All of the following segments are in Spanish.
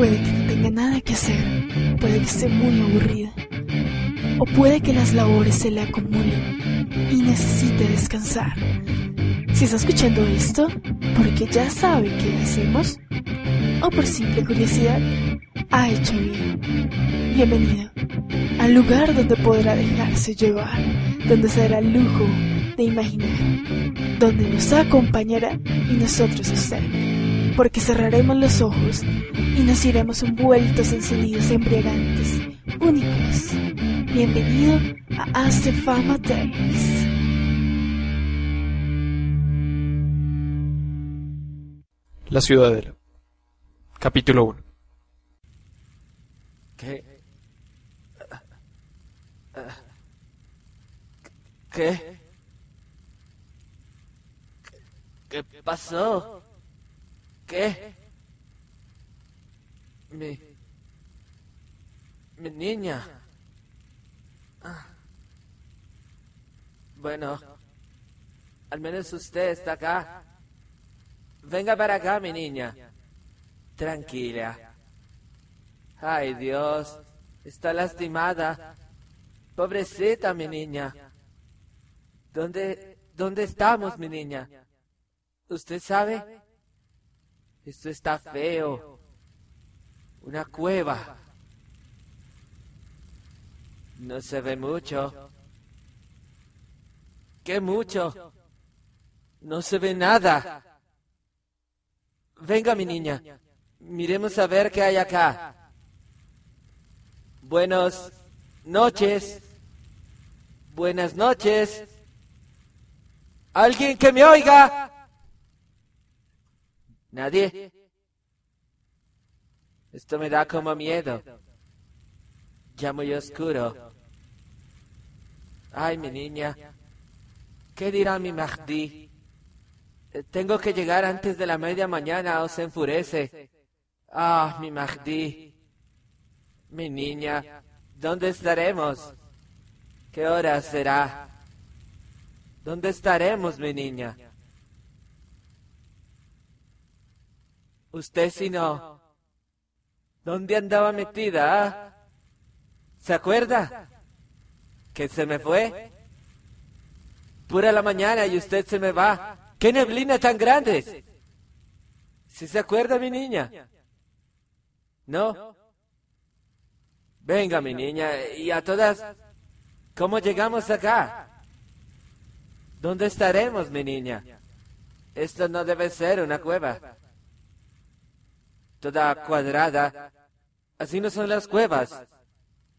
Puede que no tenga nada que hacer, puede que esté muy aburrida, o puede que las labores se le acumulen y necesite descansar. Si está escuchando esto, porque ya sabe qué hacemos, o por simple curiosidad, ha hecho bien. Bienvenido al lugar donde podrá dejarse llevar, donde será el lujo de imaginar, donde nos acompañará y nosotros usted, porque cerraremos los ojos y nos iremos envueltos en sonidos embriagantes, únicos. Bienvenido a As the Fama Tales. La Ciudadela. Capítulo 1. ¿Qué? ¿Qué? ¿Qué pasó? ¿Qué? Mi... Mi niña. Ah. Bueno, al menos usted está acá. Venga para acá, mi niña. Tranquila. Ay, Dios, está lastimada. Pobrecita, mi niña. ¿Dónde, dónde estamos, mi niña? ¿Usted sabe? Esto está feo. Una cueva. No se ve mucho. ¿Qué mucho? No se ve nada. Venga, mi niña. Miremos a ver qué hay acá. Buenas noches. Buenas noches. ¿Alguien que me oiga? ¿Nadie? Esto me da como miedo. Ya muy oscuro. Ay, mi niña. ¿Qué dirá mi Mahdi? Tengo que llegar antes de la media mañana o se enfurece. Ah, mi Mahdi. Mi niña. ¿Dónde estaremos? ¿Qué hora será? ¿Dónde estaremos, mi niña? Usted si no. ¿Dónde andaba metida? ¿Se acuerda? Que se me fue. Pura la mañana y usted se me va. ¡Qué neblina tan grande! ¿Si se acuerda, mi niña? ¿No? Venga, mi niña, y a todas, ¿cómo llegamos acá? ¿Dónde estaremos, mi niña? Esto no debe ser una cueva. Toda cuadrada. Así no son las cuevas.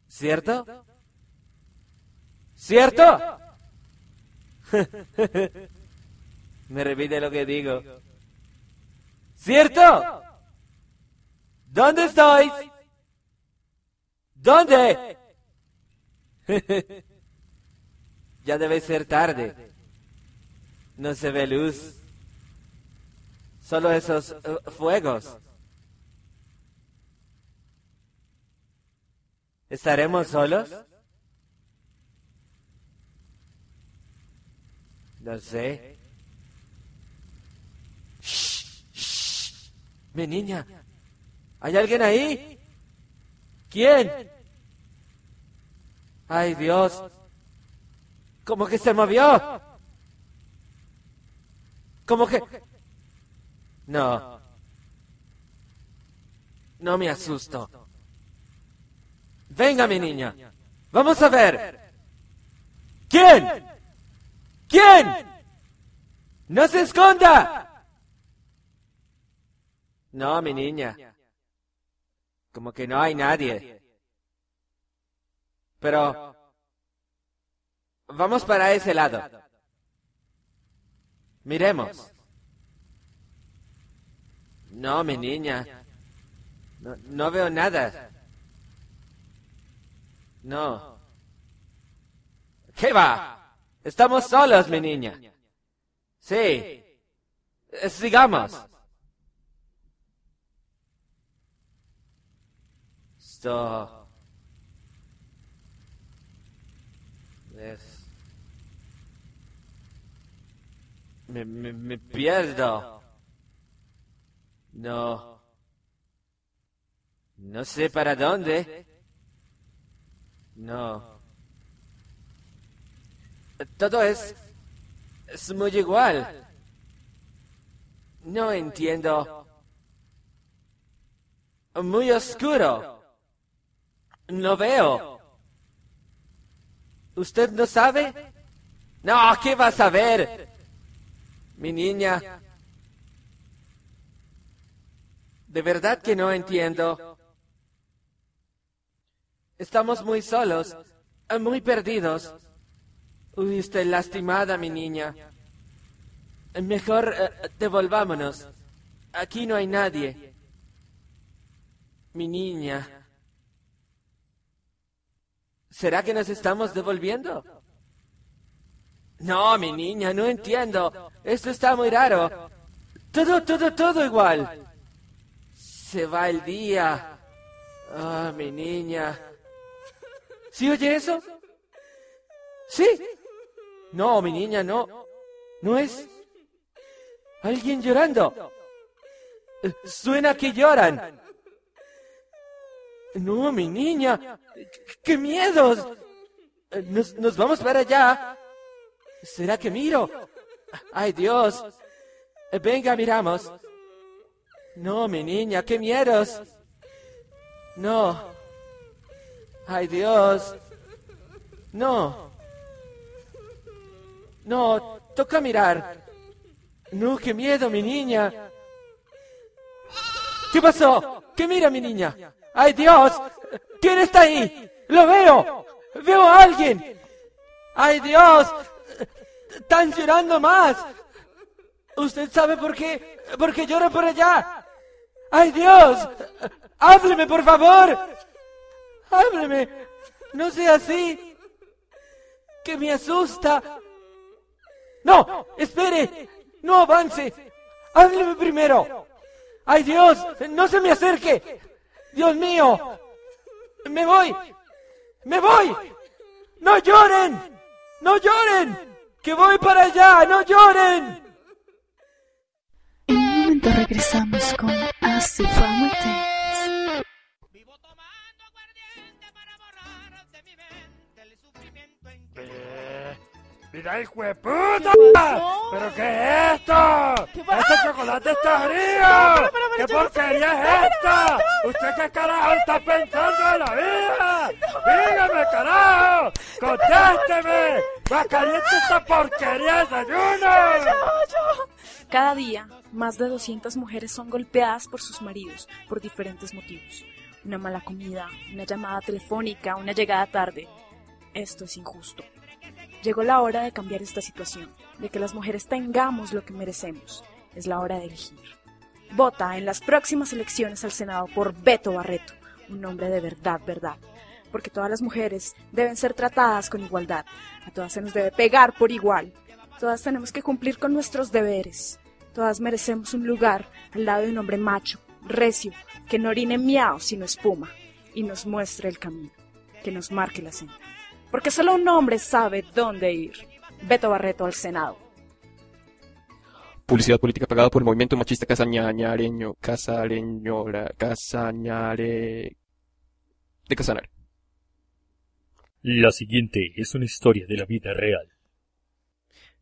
¿Cierto? ¿Cierto? Me repite lo que digo. ¿Cierto? ¿Dónde estoy? ¿Dónde? ya debe ser tarde. No se ve luz. Solo esos eh, fuegos. ¿Estaremos solos? No sé. Shh, shh. Mi niña, ¿hay alguien ahí? ¿Quién? Ay, Dios. ¿Cómo que se movió? ¿Cómo que? No. No me asusto. Venga, mi niña. Vamos a ver. ¿Quién? ¿Quién? ¡No se esconda! No, mi niña. Como que no hay nadie. Pero... Vamos para ese lado. Miremos. No, mi niña. No, no veo nada. No. ¿Qué va? Estamos solos, mi niña. Sí. Sigamos. Esto... Es... Me, me, me pierdo. No. No sé para dónde. No. Todo es... es muy igual. No entiendo. Muy oscuro. No veo. ¿Usted no sabe? No, ¿qué va a saber? Mi niña. De verdad que no entiendo. Estamos muy solos, muy perdidos. Estoy lastimada, mi niña. Mejor eh, devolvámonos. Aquí no hay nadie. Mi niña. ¿Será que nos estamos devolviendo? No, mi niña, no entiendo. Esto está muy raro. Todo, todo, todo igual. Se va el día. Ah, mi niña. ¿Sí oye eso? ¿Sí? No, mi niña, no. No es alguien llorando. Suena que lloran. No, mi niña. ¡Qué miedos! Nos, nos vamos para allá. ¿Será que miro? ¡Ay, Dios! Venga, miramos. No, mi niña, qué miedos. No. Ay, Dios. No. No, toca mirar. No, qué miedo, mi niña. ¿Qué pasó? ¿Qué mira, mi niña? ¡Ay, Dios! ¿Quién está ahí? ¡Lo veo! ¡Veo a alguien! ¡Ay, Dios! ¡Están llorando más! ¿Usted sabe por qué? Porque lloro por allá. ¡Ay, Dios! ¡Hábleme, por favor! ¡Hábleme! No sea así. Que me asusta. No, espere. No avance. Hábleme primero. ¡Ay, Dios! ¡No se me acerque! ¡Dios mío! ¡Me voy! ¡Me voy! ¡No lloren! ¡No lloren! ¡Que voy para allá! ¡No lloren! En un momento regresamos con Asifamete. Vivo Eh, ¡Mira, hijo de puta! pasó? ¿Pero qué es esto? ¿Qué ¡Este chocolate está frío! pero, pero, ¿Qué porquería es esta? ¿Usted qué carajo está pensando en la vida? ¡Dígame, carajo! ¡Contésteme! ¡Va caliente esta porquería de desayuno! Cada día, más de 200 mujeres son golpeadas por sus maridos por diferentes motivos. Una mala comida, una llamada telefónica, una llegada tarde. Esto es injusto. Llegó la hora de cambiar esta situación, de que las mujeres tengamos lo que merecemos. Es la hora de elegir. Vota en las próximas elecciones al Senado por Beto Barreto, un hombre de verdad, verdad. Porque todas las mujeres deben ser tratadas con igualdad. A todas se nos debe pegar por igual. Todas tenemos que cumplir con nuestros deberes. Todas merecemos un lugar al lado de un hombre macho, recio, que no orine miau sino espuma, y nos muestre el camino, que nos marque la senda. Porque solo un hombre sabe dónde ir. Beto Barreto al Senado. Publicidad política pagada por el movimiento machista casañareño, casareño, la casañare... de Casanare. La siguiente es una historia de la vida real.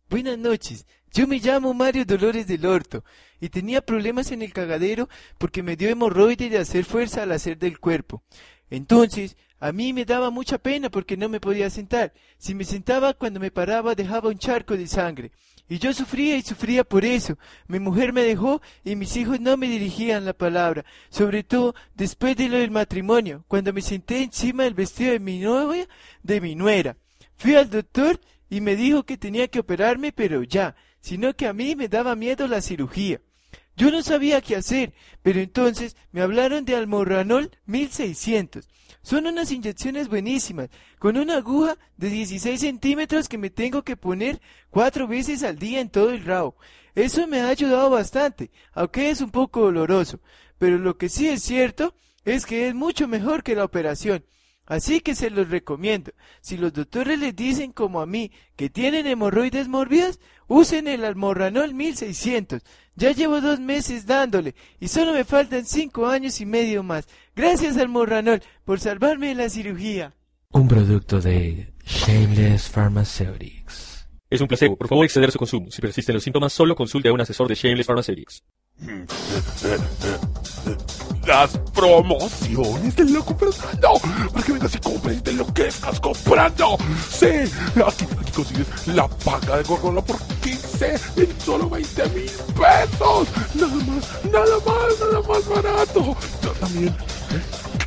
Buenas noches, yo me llamo Mario Dolores del Horto y tenía problemas en el cagadero porque me dio hemorroide de hacer fuerza al hacer del cuerpo. Entonces, a mí me daba mucha pena porque no me podía sentar. Si me sentaba, cuando me paraba dejaba un charco de sangre. Y yo sufría y sufría por eso. Mi mujer me dejó y mis hijos no me dirigían la palabra, sobre todo después de lo del matrimonio, cuando me senté encima del vestido de mi novia, de mi nuera. Fui al doctor y me dijo que tenía que operarme, pero ya, sino que a mí me daba miedo la cirugía. Yo no sabía qué hacer, pero entonces me hablaron de Almorranol 1600. Son unas inyecciones buenísimas, con una aguja de 16 centímetros que me tengo que poner cuatro veces al día en todo el rabo. Eso me ha ayudado bastante, aunque es un poco doloroso. Pero lo que sí es cierto es que es mucho mejor que la operación. Así que se los recomiendo. Si los doctores les dicen como a mí que tienen hemorroides mórbidas, usen el almorranol 1600. Ya llevo dos meses dándole y solo me faltan cinco años y medio más. Gracias almorranol por salvarme de la cirugía. Un producto de Shameless Pharmaceutics. Es un placebo. Por favor, exceder su consumo. Si persisten los síntomas, solo consulte a un asesor de Shameless Pharmaceutics. Las promociones del loco Fernando. Para que vengas y compres y te enloquezcas comprando. Sí, aquí, aquí consigues la paga de Gorgola por 15 en solo 20 mil pesos. Nada más, nada más, nada más barato. Yo también,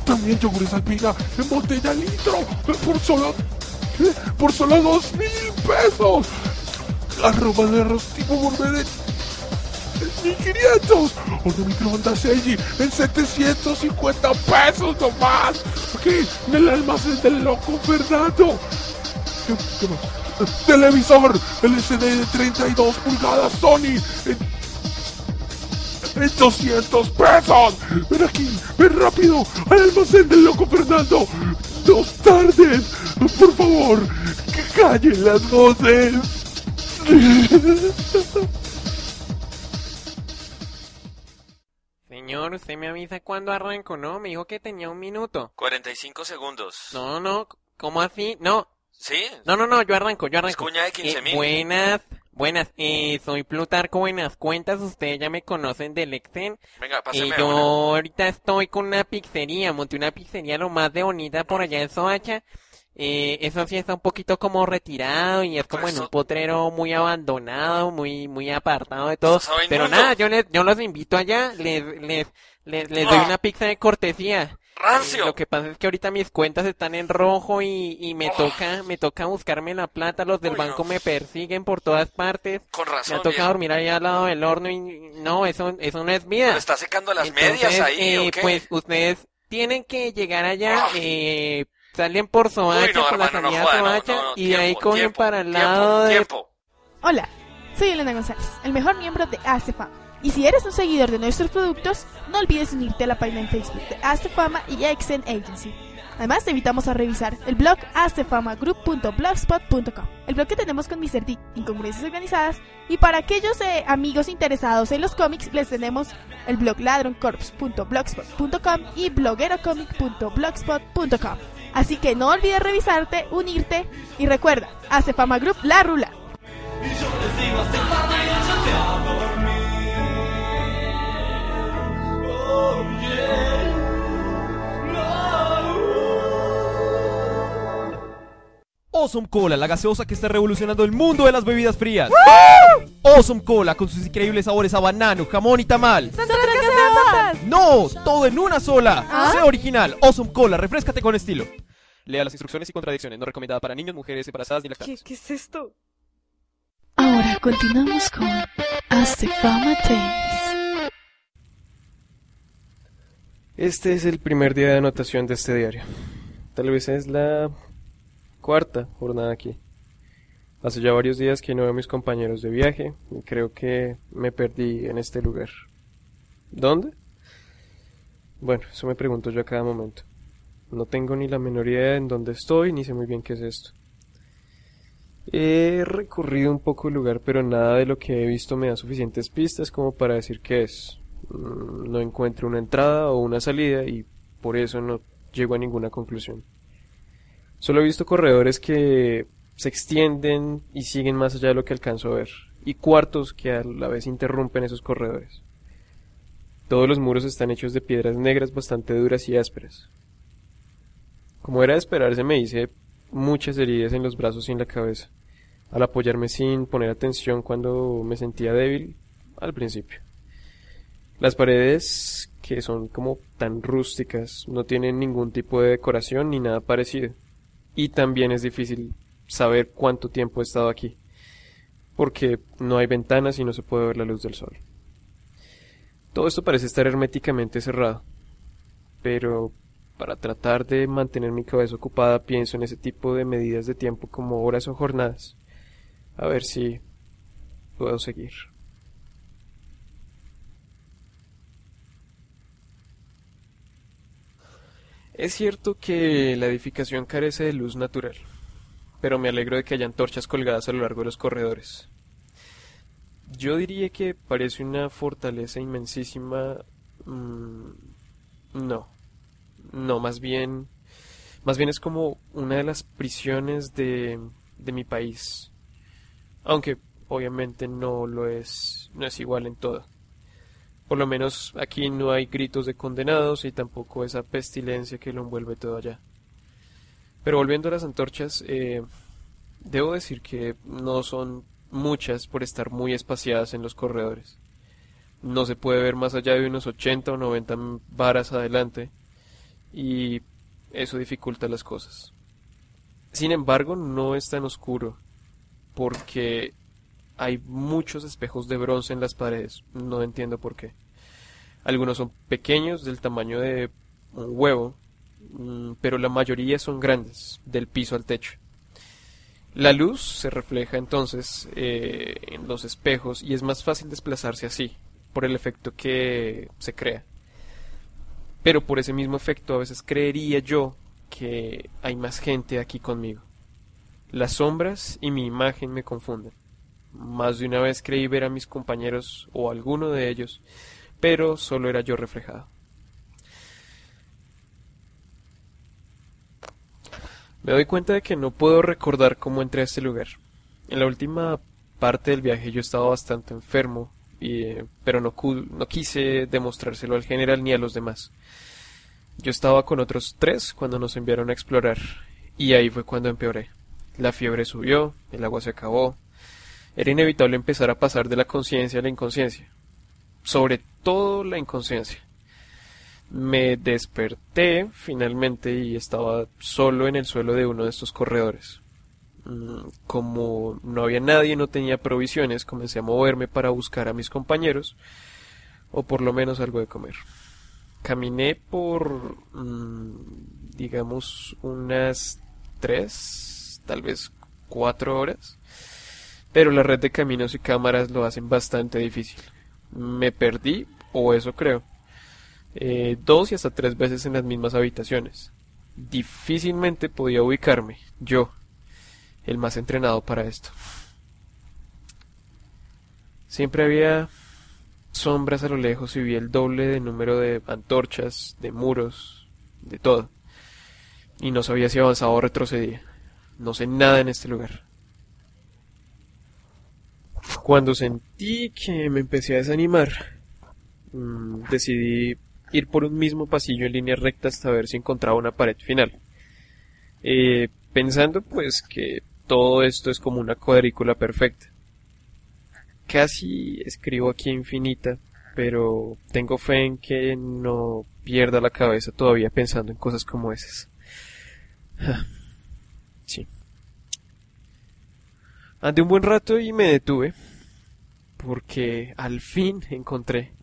también yogures alpina en botella litro por solo, por solo 2 mil pesos. Arroba de arroz tipo 1500. Horno microondas Seiji en 750 pesos nomás. Aquí, en el almacén del loco Fernando. ¿Qué, qué más? Televisor LCD de 32 pulgadas Sony en, en 200 pesos. Ven aquí, ven rápido al almacén del loco Fernando. Dos tardes. Por favor, que callen las voces. Señor, usted me avisa cuándo arranco, ¿no? Me dijo que tenía un minuto. 45 segundos. No, no, ¿cómo así? No, ¿Sí? no, no, no, yo arranco, yo arranco. cuña de 15.000. buenas, buenas, eh, soy Plutarco Buenas Cuentas, ustedes ya me conocen del Exen. Venga, Y páseme yo ahorita estoy con una pizzería, monté una pizzería lo más de bonita por allá en Soacha. Eh, eso sí está un poquito como retirado y es como en un potrero muy abandonado, muy, muy apartado de todo. Pero nada, yo les, yo los invito allá, les, les, les, les doy Ah. una pizza de cortesía. ¡Rancio! Eh, Lo que pasa es que ahorita mis cuentas están en rojo y, y me Oh. toca, me toca buscarme la plata, los del Uy, banco no. me persiguen por todas partes. Con Me razón, ha tocado viejo. dormir ahí al lado del horno y no, eso, eso no es vida. ¿Pero está secando las Entonces, medias ahí eh, o qué? pues ustedes tienen que llegar allá, Ah. eh, salen por Soacha, Uy, no, por la no salida joda, no, Soacha, no, no, y de ahí tiempo, cogen tiempo, para el tiempo, lado de... tiempo. Hola, soy Elena González, el mejor miembro de Astefama. Y si eres un seguidor de nuestros productos, no olvides unirte a la página en Facebook de Astefama y Exen Agency. Además, te invitamos a revisar el blog astefamagroup.blogspot.com, el blog que tenemos con Mr. D, Incongruencias Organizadas, y para aquellos eh, amigos interesados en los cómics, les tenemos el blog ladroncorps.blogspot.com y bloguerocomic.blogspot.com. Así que no olvides revisarte, unirte y recuerda, Astefama Group La Rula. Awesome Cola, la gaseosa que está revolucionando el mundo de las bebidas frías. Awesome Cola, con sus increíbles sabores a banano, jamón y tamal. ¡No! ¡Todo en una sola! ¿Ah? ¡Sé original! Awesome Cola, refrescate con estilo. Lea las instrucciones y contradicciones, no recomendada para niños, mujeres embarazadas ni lactantes. ¿Qué es esto? Ahora continuamos con Astefama Tales. Este es el primer día de anotación de este diario. Tal vez es la cuarta jornada aquí. Hace ya varios días que no veo a mis compañeros de viaje y creo que me perdí en este lugar. ¿Dónde? Bueno, eso me pregunto yo a cada momento. No tengo ni la menor idea en dónde estoy ni sé muy bien qué es esto. He recorrido un poco el lugar, pero nada de lo que he visto me da suficientes pistas como para decir qué es. Mm, No encuentro una entrada o una salida y por eso no llego a ninguna conclusión. Solo he visto corredores que se extienden y siguen más allá de lo que alcanzo a ver, y cuartos que a la vez interrumpen esos corredores. Todos los muros están hechos de piedras negras bastante duras y ásperas. Como era de esperarse, me hice muchas heridas en los brazos y en la cabeza, al apoyarme sin poner atención cuando me sentía débil al principio. Las paredes, que son como tan rústicas, no tienen ningún tipo de decoración ni nada parecido. Y también es difícil saber cuánto tiempo he estado aquí, porque no hay ventanas y no se puede ver la luz del sol. Todo esto parece estar herméticamente cerrado, pero para tratar de mantener mi cabeza ocupada pienso en ese tipo de medidas de tiempo como horas o jornadas, a ver si puedo seguir. Es cierto que la edificación carece de luz natural, pero me alegro de que haya antorchas colgadas a lo largo de los corredores. Yo diría que parece una fortaleza inmensísima. mm, no, no, más bien, más bien es como una de las prisiones de, de mi país. Aunque obviamente no lo es, no es igual en todo. Por lo menos aquí no hay gritos de condenados y tampoco esa pestilencia que lo envuelve todo allá. Pero volviendo a las antorchas, eh, debo decir que no son muchas por estar muy espaciadas en los corredores. No se puede ver más allá de unos 80 o 90 varas adelante y eso dificulta las cosas. Sin embargo, no es tan oscuro porque hay muchos espejos de bronce en las paredes. No entiendo por qué. Algunos son pequeños, del tamaño de un huevo, mm, pero la mayoría son grandes, del piso al techo. La luz se refleja entonces eh, en los espejos y es más fácil desplazarse así, por el efecto que se crea. Pero por ese mismo efecto a veces creería yo que hay más gente aquí conmigo. Las sombras y mi imagen me confunden. Más de una vez creí ver a mis compañeros o alguno de ellos, pero solo era yo reflejado. Me doy cuenta de que no puedo recordar cómo entré a este lugar. En la última parte del viaje yo estaba bastante enfermo, y, eh, pero no, no quise demostrárselo al general ni a los demás. Yo estaba con otros tres cuando nos enviaron a explorar, y ahí fue cuando empeoré. La fiebre subió, el agua se acabó. Era inevitable empezar a pasar de la conciencia a la inconsciencia. Sobre todo la inconsciencia. Me desperté finalmente y estaba solo en el suelo de uno de estos corredores. Mm, Como no había nadie, no tenía provisiones, comencé a moverme para buscar a mis compañeros, o por lo menos algo de comer. Caminé por, mm, digamos, unas tres, tal vez cuatro horas, pero la red de caminos y cámaras lo hacen bastante difícil. Me perdí, o eso creo eh, dos y hasta tres veces en las mismas habitaciones. Difícilmente podía ubicarme, yo, el más entrenado para esto. Siempre había sombras a lo lejos y vi el doble de número de antorchas, de muros, de todo. Y no sabía si avanzaba o retrocedía. No sé nada en este lugar. Cuando sentí que me empecé a desanimar, mm, decidí ir por un mismo pasillo en línea recta hasta ver si encontraba una pared final. Eh, pensando pues que todo esto es como una cuadrícula perfecta. Casi escribo aquí infinita, pero tengo fe en que no pierda la cabeza todavía pensando en cosas como esas. Ah, Sí. Andé un buen rato y me detuve porque al fin encontré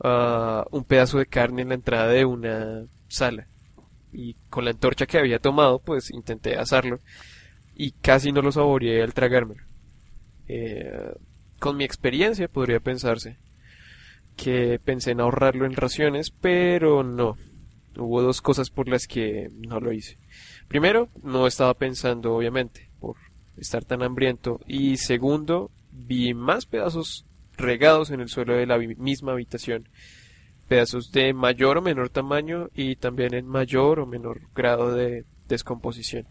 ah, un pedazo de carne en la entrada de una sala y con la antorcha que había tomado pues intenté asarlo y casi no lo saboreé al tragármelo. Eh, con mi experiencia podría pensarse que pensé en ahorrarlo en raciones, pero no. Hubo dos cosas por las que no lo hice. Primero, no estaba pensando, obviamente, por estar tan hambriento. Y segundo, vi más pedazos regados en el suelo de la misma habitación. Pedazos de mayor o menor tamaño y también en mayor o menor grado de descomposición.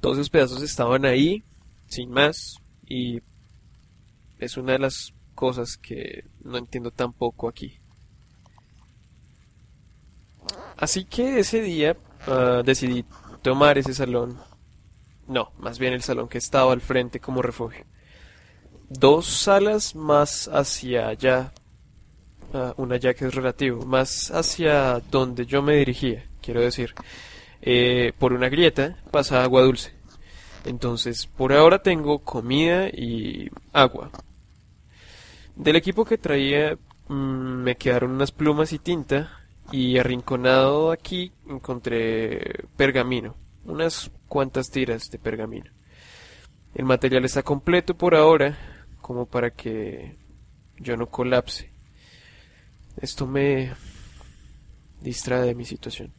Todos esos pedazos estaban ahí, sin más, y es una de las cosas que no entiendo tampoco aquí. Así que ese día ah, decidí tomar ese salón. No, más bien el salón que estaba al frente como refugio. Dos salas más hacia allá. ah, una ya que es relativo. Más hacia donde yo me dirigía, quiero decir. Eh, por una grieta pasa agua dulce. Entonces, por ahora tengo comida y agua. Del equipo que traía mm, me quedaron unas plumas y tinta y arrinconado aquí encontré pergamino, unas cuantas tiras de pergamino. El material está completo por ahora, como para que yo no colapse. Esto me distrae de mi situación.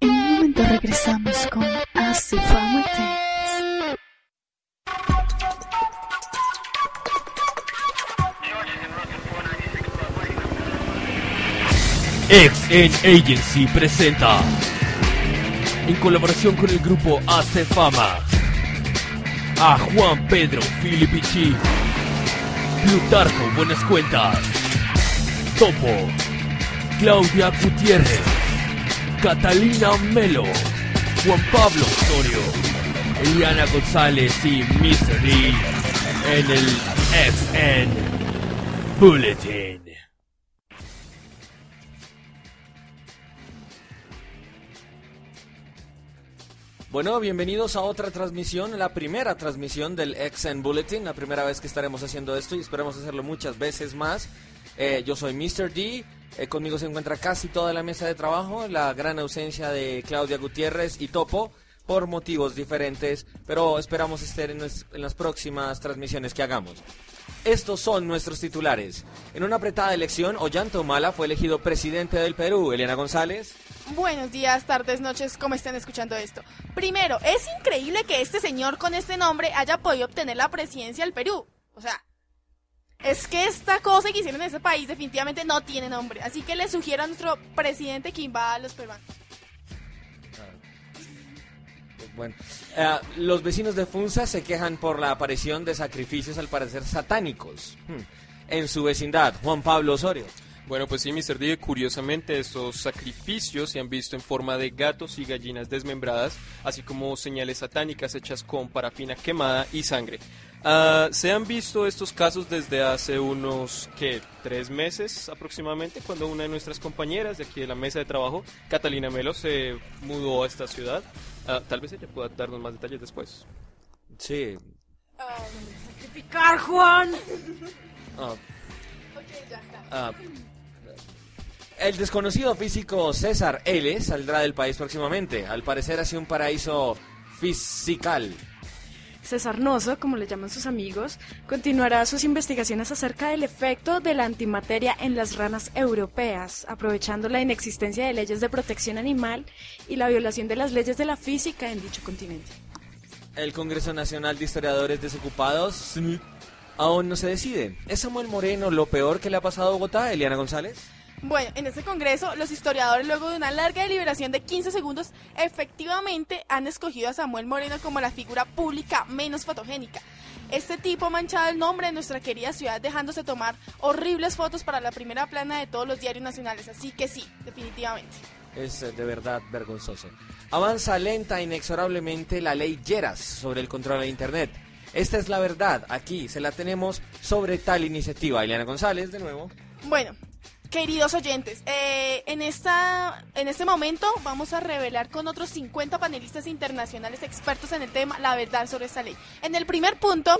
En un momento regresamos con Fama XN Agency presenta, en colaboración con el grupo Hace Fama, a Juan Pedro Filipichi, Plutarco Buenas Cuentas, Topo, Claudia Gutiérrez, Catalina Melo, Juan Pablo Osorio, Eliana González y. D en el XN Bulletin. Bueno, bienvenidos a otra transmisión, la primera transmisión del XN Bulletin, la primera vez que estaremos haciendo esto y esperamos hacerlo muchas veces más. Eh, yo soy Mr. D, eh, conmigo se encuentra casi toda la mesa de trabajo, la gran ausencia de Claudia Gutiérrez y Topo por motivos diferentes, pero esperamos estar en, las próximas transmisiones que hagamos. Estos son nuestros titulares. En una apretada elección, Ollanta Humala fue elegido presidente del Perú. Eliana González. Buenos días, tardes, noches, como estén escuchando esto. Primero, es increíble que este señor con este nombre haya podido obtener la presidencia del Perú. O sea, es que esta cosa que hicieron en ese país definitivamente no tiene nombre. Así que le sugiero a nuestro presidente que invada a los peruanos. Bueno, eh, los vecinos de Funza se quejan por la aparición de sacrificios al parecer satánicos hmm, en su vecindad. Juan Pablo Osorio. Bueno, pues sí, Mr. D, curiosamente estos sacrificios se han visto en forma de gatos y gallinas desmembradas, así como señales satánicas hechas con parafina quemada y sangre. Ah, se han visto estos casos desde hace unos, ¿qué? Tres meses aproximadamente, cuando una de nuestras compañeras de aquí de la mesa de trabajo, Catalina Melo, se mudó a esta ciudad. Ah, tal vez ella pueda darnos más detalles después. Sí. Sacrificar, Juan. ah, ah, el desconocido físico César L. saldrá del país próximamente. Al parecer hacia un paraíso fisical. César Noso, como le llaman sus amigos, continuará sus investigaciones acerca del efecto de la antimateria en las ranas europeas, aprovechando la inexistencia de leyes de protección animal y la violación de las leyes de la física en dicho continente. El Congreso Nacional de Historiadores Desocupados aún no se decide. ¿Es Samuel Moreno lo peor que le ha pasado a Bogotá, Eliana González? Bueno, en este congreso, los historiadores, luego de una larga deliberación de 15 segundos, efectivamente han escogido a Samuel Moreno como la figura pública menos fotogénica. Este tipo ha manchado el nombre de nuestra querida ciudad, dejándose tomar horribles fotos para la primera plana de todos los diarios nacionales. Así que sí, definitivamente. Es eh, de verdad vergonzoso. Avanza lenta e inexorablemente la ley Lleras sobre el control de Internet. Esta es la verdad, aquí se la tenemos sobre tal iniciativa. Eliana González, de nuevo. Bueno, queridos oyentes, eh, en, esta, en este momento vamos a revelar con otros 50 panelistas internacionales expertos en el tema la verdad sobre esta ley. En el primer punto...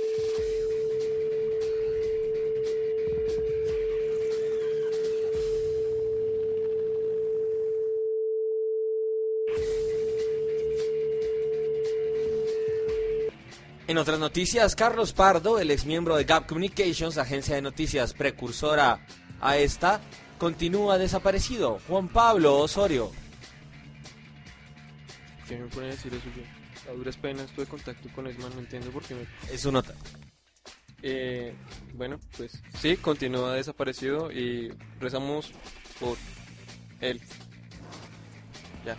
En otras noticias, Carlos Pardo, el exmiembro de Gap Communications, agencia de noticias precursora a esta, continúa desaparecido. Juan Pablo Osorio. ¿Qué me a decir eso yo? A duras penas tuve contacto con el man, no entiendo por qué me... Es su nota. Eh, bueno, pues sí, continúa desaparecido y rezamos por él. Ya.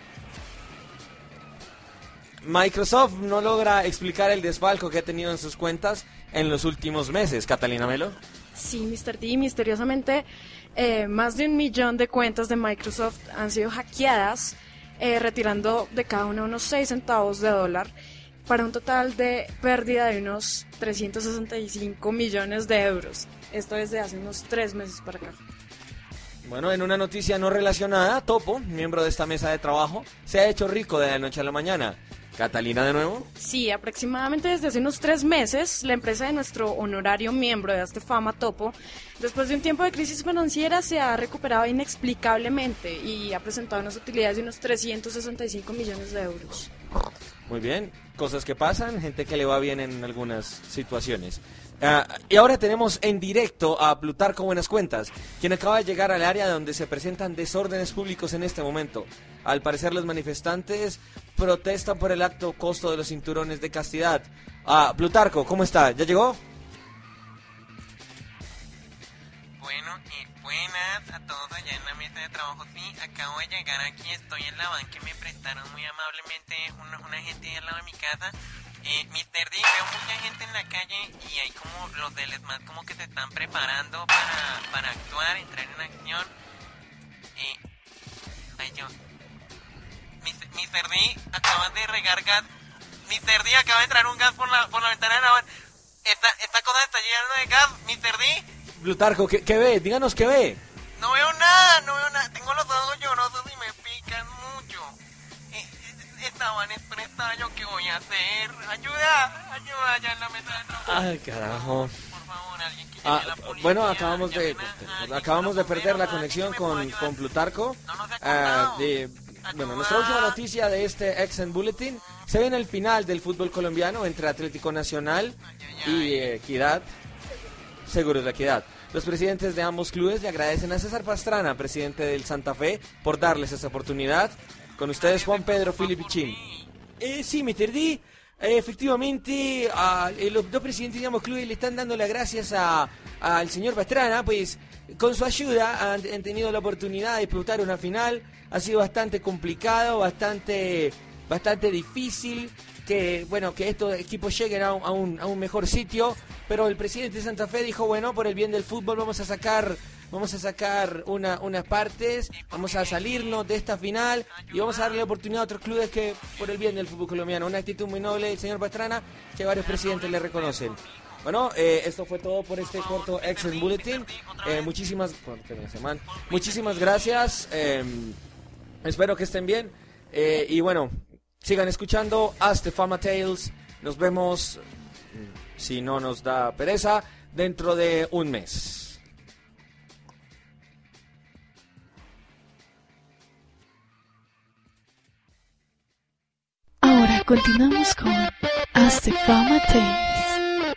Microsoft no logra explicar el desfalco que ha tenido en sus cuentas en los últimos meses. Catalina Melo. Sí, Mr. D, misteriosamente, eh, más de un millón de cuentas de Microsoft han sido hackeadas, eh, retirando de cada una unos 6 centavos de dólar, para un total de pérdida de unos 365 millones de euros. Esto desde hace unos 3 meses para acá. Bueno, en una noticia no relacionada, Topo, miembro de esta mesa de trabajo, se ha hecho rico de la noche a la mañana. Catalina de nuevo. Sí, aproximadamente desde hace unos tres meses, la empresa de nuestro honorario miembro de este Fama Topo, después de un tiempo de crisis financiera, se ha recuperado inexplicablemente y ha presentado unas utilidades de unos 365 millones de euros. Muy bien, cosas que pasan, gente que le va bien en algunas situaciones. Ah, y ahora tenemos en directo a Plutarco Buenas Cuentas, quien acaba de llegar al área donde se presentan desórdenes públicos en este momento. Al parecer los manifestantes protestan por el alto costo de los cinturones de castidad. Ah, Plutarco, ¿cómo está? ¿Ya llegó? Bueno, eh, buenas a todos allá en la mesa de trabajo. Sí, acabo de llegar aquí, estoy en la banca me prestaron muy amablemente una, una gente al lado de mi casa. Eh, Mr. D, veo mucha gente en la calle y hay como los del ESMAD como que se están preparando para, para actuar, entrar en acción. Eh, ay, yo. Mr. D, acabas de regar gas. Mr. D, acaba de entrar un gas por la, por la ventana de la. Esta, esta cosa está llenando de gas, Mr. D. Plutarco, ¿qué, qué ve? Díganos qué ve. No veo nada, no veo nada. Tengo los ojos llorosos y me pican mucho. Eh, eh, Estaban expresa yo qué voy a hacer. Ayuda, ayuda allá en la mesa de trabajo. Ay, carajo. Ah, bueno, acabamos de acabamos de perder la conexión con, con Plutarco. Ah, de- bueno, nuestra última noticia de este Exxon Bulletin se ve en el final del fútbol colombiano entre Atlético Nacional y eh, Equidad. Seguros de Equidad. Los presidentes de ambos clubes le agradecen a César Pastrana, presidente del Santa Fe, por darles esa oportunidad. Con ustedes, Juan Pedro Filipichín. Eh, sí, Mr. D. efectivamente, los dos presidentes de ambos clubes le están dando las gracias al señor Pastrana, pues con su ayuda han, han tenido la oportunidad de disputar una final. Ha sido bastante complicado, bastante, bastante difícil que bueno que estos equipos lleguen a un, a un- a un mejor sitio. Pero el presidente de Santa Fe dijo bueno por el bien del fútbol vamos a sacar vamos a sacar una, unas partes, vamos a salirnos de esta final y vamos a darle la oportunidad a otros clubes que por el bien del fútbol colombiano. Una actitud muy noble del señor Pastrana que varios presidentes le reconocen. Bueno, eh, esto fue todo por este corto Excel Bulletin. Eh, muchísimas, muchísimas gracias. eh, espero que estén bien. Eh, y bueno, sigan escuchando Hasta Fama Tales. Nos vemos, mm, si no nos da pereza, dentro de un mes. Ahora continuamos con Hasta Fama Tales.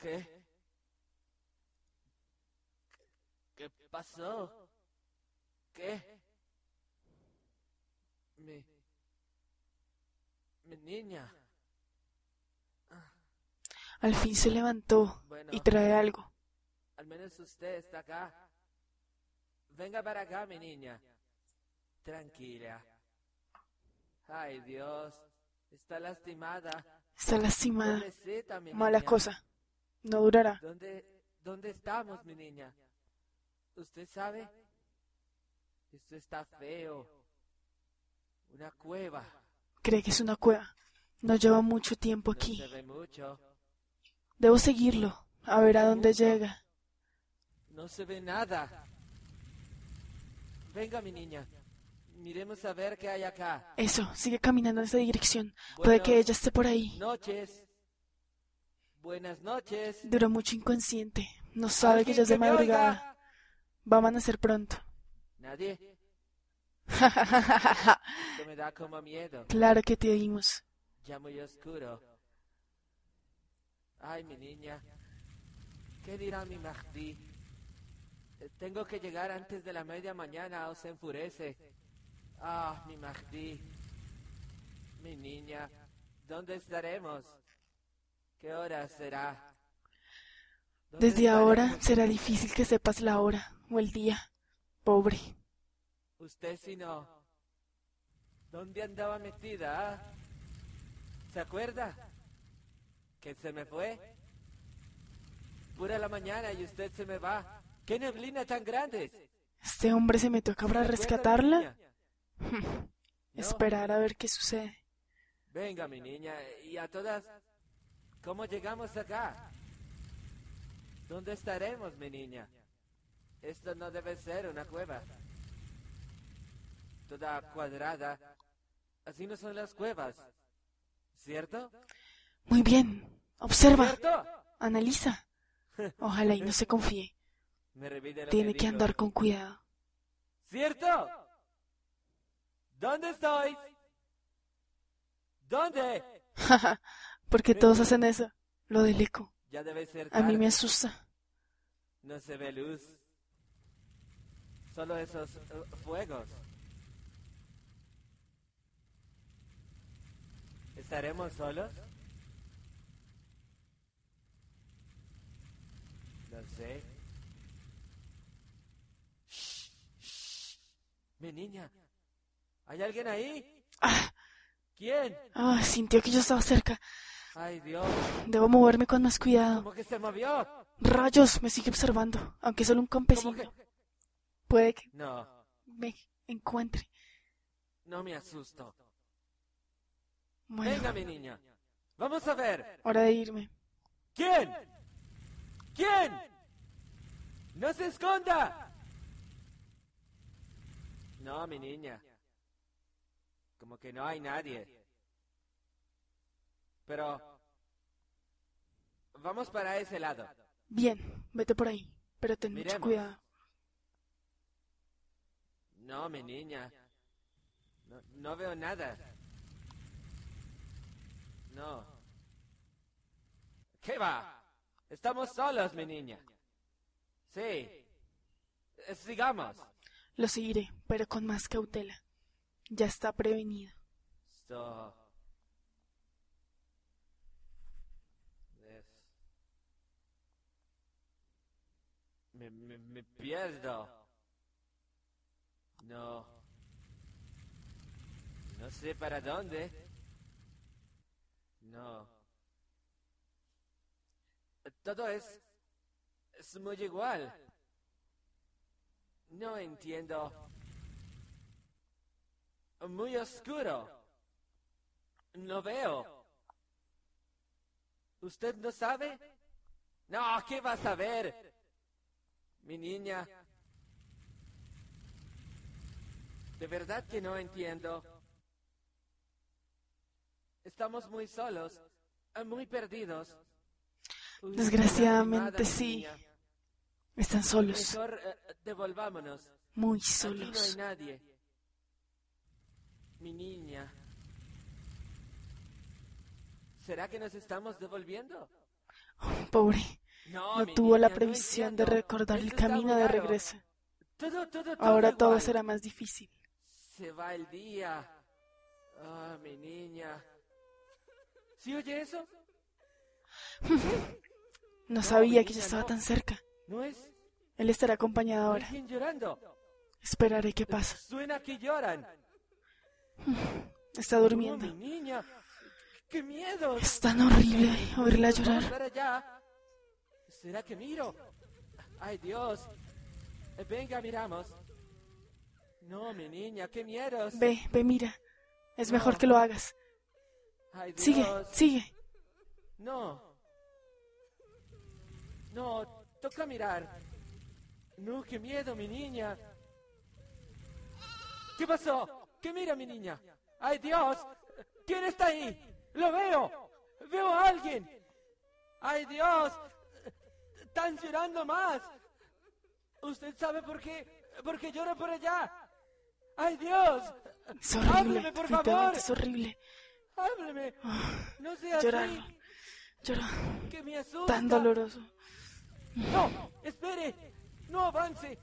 ¿Qué? ¿Qué pasó? ¿Qué? Mi... Mi niña. Al fin se levantó y trae algo. Al menos usted está acá. Venga para acá, mi niña. Tranquila. Ay, Dios. Está lastimada. Está lastimada. Mala cosa. No durará. ¿Dónde, ¿Dónde estamos, mi niña? ¿Usted sabe? Esto está feo. Una cueva. Cree que es una cueva. No lleva mucho tiempo aquí. mucho. Debo seguirlo, a ver a dónde llega. No se ve nada. Venga, mi niña. Miremos a ver qué hay acá. Eso, sigue caminando en esa dirección. Puede que ella esté por ahí. Noches. Buenas noches. Duró mucho inconsciente. No sabe que ya es de ¿Alguien que me madrugada. Va a amanecer pronto. Nadie. Esto me da como miedo. Claro que te oímos. Ya muy oscuro. Ay, mi niña. ¿Qué dirá mi Mahdi? Eh, Tengo que llegar antes de la media mañana o se enfurece. Ah, mi Mahdi. Mi niña. ¿Dónde estaremos? ¿Qué hora será? ¿Dónde Desde ahora será difícil que sepas la hora o el día. Pobre. Usted si no. ¿Dónde andaba metida? ah? ¿Se acuerda? Que se me fue. Pura la mañana y usted se me va. ¡Qué neblina tan grande! ¿Este hombre se metió acá para ¿Se acuerda, rescatarla? Esperar a ver qué sucede. Venga, mi niña, y a todas, ¿cómo llegamos acá? ¿Dónde estaremos, mi niña? Esto no debe ser una cueva. Toda cuadrada. Así no son las cuevas. ¿Cierto? Muy bien. Observa. ¿Cierto? Analiza. Ojalá y no se confíe. Tiene que digo. andar con cuidado. ¿Cierto? ¿Dónde estoy? ¿Dónde? Porque todos hacen eso. Lo del eco. Ya debe ser A mí tarde. me asusta. No se ve luz. Solo esos eh, fuegos. ¿Estaremos solos? No sé. Shh, shh. Mi niña. ¿Hay alguien ahí? ¿Quién? Ah, sintió que yo estaba cerca. Ay, Dios. Debo moverme con más cuidado. ¿Cómo que se movió? Rayos, me sigue observando, aunque solo un campesino. Puede que No, me encuentre. no me asusto. Bueno. Venga, mi niña. Vamos a ver. Hora de irme. ¿Quién? ¿Quién? ¡No se esconda! No, mi niña. Como que no hay nadie. Pero... Vamos para ese lado. Bien, vete por ahí, pero ten mucho cuidado. No, mi niña. No, no veo nada. No. ¿Qué va? Estamos solos, mi niña. Sí. Eh, Sigamos. Lo seguiré, pero con más cautela. Ya está prevenido. Es... Me, me, me pierdo. No. No sé para dónde. No. Todo es... Es muy igual. No entiendo. Muy oscuro. No veo. ¿Usted no sabe? No, ¿qué va a saber? Mi niña. De verdad que no entiendo. Estamos muy solos, muy perdidos. Desgraciadamente sí. Están solos, Mejor eh, devolvámonos. muy Aquí no hay solos. nadie. Mi niña. ¿Será que nos estamos devolviendo? Pobre, No, tuvo la previsión de recordar el camino de regreso. Ahora todo será más difícil. Se va el día. Ah, mi niña. ¿Sí oye eso? No sabía que ya estaba tan cerca. ¿No es? Él estará acompañado ahora. Esperaré qué pasa. Suena que lloran. Está durmiendo. mi niña. ¡Qué miedo! Es tan horrible oírla llorar. ¿Será que miro? ¡Ay, Dios! Venga, miramos. No, mi niña, qué miedos. Ve, ve, mira. Es mejor que lo hagas. Ay, Sigue, Dios. sigue. No. No, toca mirar. No, qué miedo, mi niña. ¿Qué pasó? ¿Qué mira, mi niña? ¡Ay, Dios! ¿Quién está ahí? ¡Lo veo! ¡Veo a alguien! ¡Ay, Dios! ¡Están llorando más! ¿Usted sabe por qué? ¿Por qué llora por allá? ¡Ay, Dios! Es horrible. ¡Hábleme, por favor! Es horrible. ¡Hábleme! ¡No sea Llorar. así! Llorar. ¡Que me asusta! Tan doloroso. ¡No! ¡Espere! ¡No avance!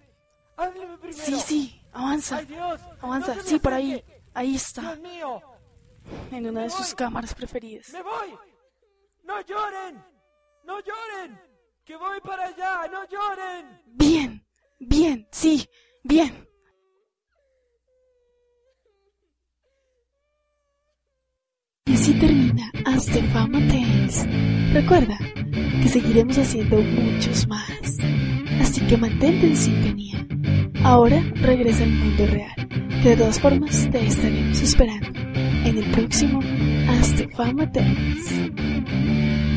¡Hábleme primero! Sí, sí. Avanza. ¡Ay, Dios! Avanza. ¡No Sí, por ahí. Ahí está. ¡Dios mío! En una de sus cámaras preferidas. ¡Me voy! ¡No lloren! ¡No lloren! ¡Que voy para allá! ¡No lloren! Bien. Bien. Sí. Bien. Y así termina Hasta Fama Tales. Recuerda que seguiremos haciendo muchos más. Así que mantente en sintonía. Ahora regresa al mundo real, de todas formas te estaremos esperando en el próximo Hasta Fama Tales.